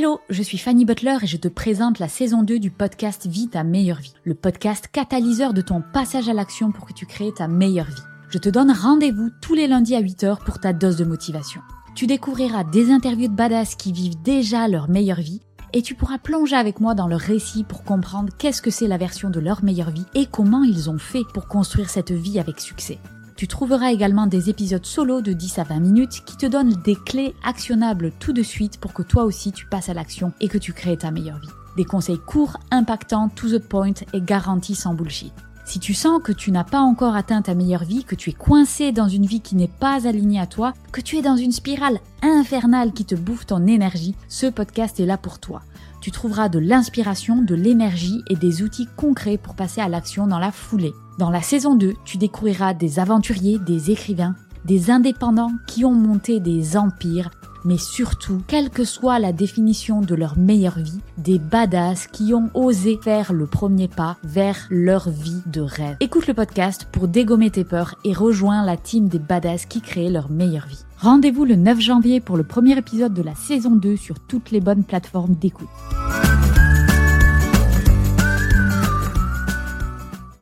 Hello, je suis Fanny Butler et je te présente la saison 2 du podcast Vie ta meilleure vie, le podcast catalyseur de ton passage à l'action pour que tu crées ta meilleure vie. Je te donne rendez-vous tous les lundis à 8h pour ta dose de motivation. Tu découvriras des interviews de badass qui vivent déjà leur meilleure vie et tu pourras plonger avec moi dans leur récit pour comprendre qu'est-ce que c'est la version de leur meilleure vie et comment ils ont fait pour construire cette vie avec succès. Tu trouveras également des épisodes solo de 10 à 20 minutes qui te donnent des clés actionnables tout de suite pour que toi aussi tu passes à l'action et que tu crées ta meilleure vie. Des conseils courts, impactants, to the point et garantis sans bullshit. Si tu sens que tu n'as pas encore atteint ta meilleure vie, que tu es coincé dans une vie qui n'est pas alignée à toi, que tu es dans une spirale infernale qui te bouffe ton énergie, ce podcast est là pour toi. Tu trouveras de l'inspiration, de l'énergie et des outils concrets pour passer à l'action dans la foulée. Dans la saison 2, tu découvriras des aventuriers, des écrivains, des indépendants qui ont monté des empires, mais surtout, quelle que soit la définition de leur meilleure vie, des badass qui ont osé faire le premier pas vers leur vie de rêve. Écoute le podcast pour dégommer tes peurs et rejoins la team des badass qui créent leur meilleure vie. Rendez-vous le 9 janvier pour le premier épisode de la saison 2 sur toutes les bonnes plateformes d'écoute.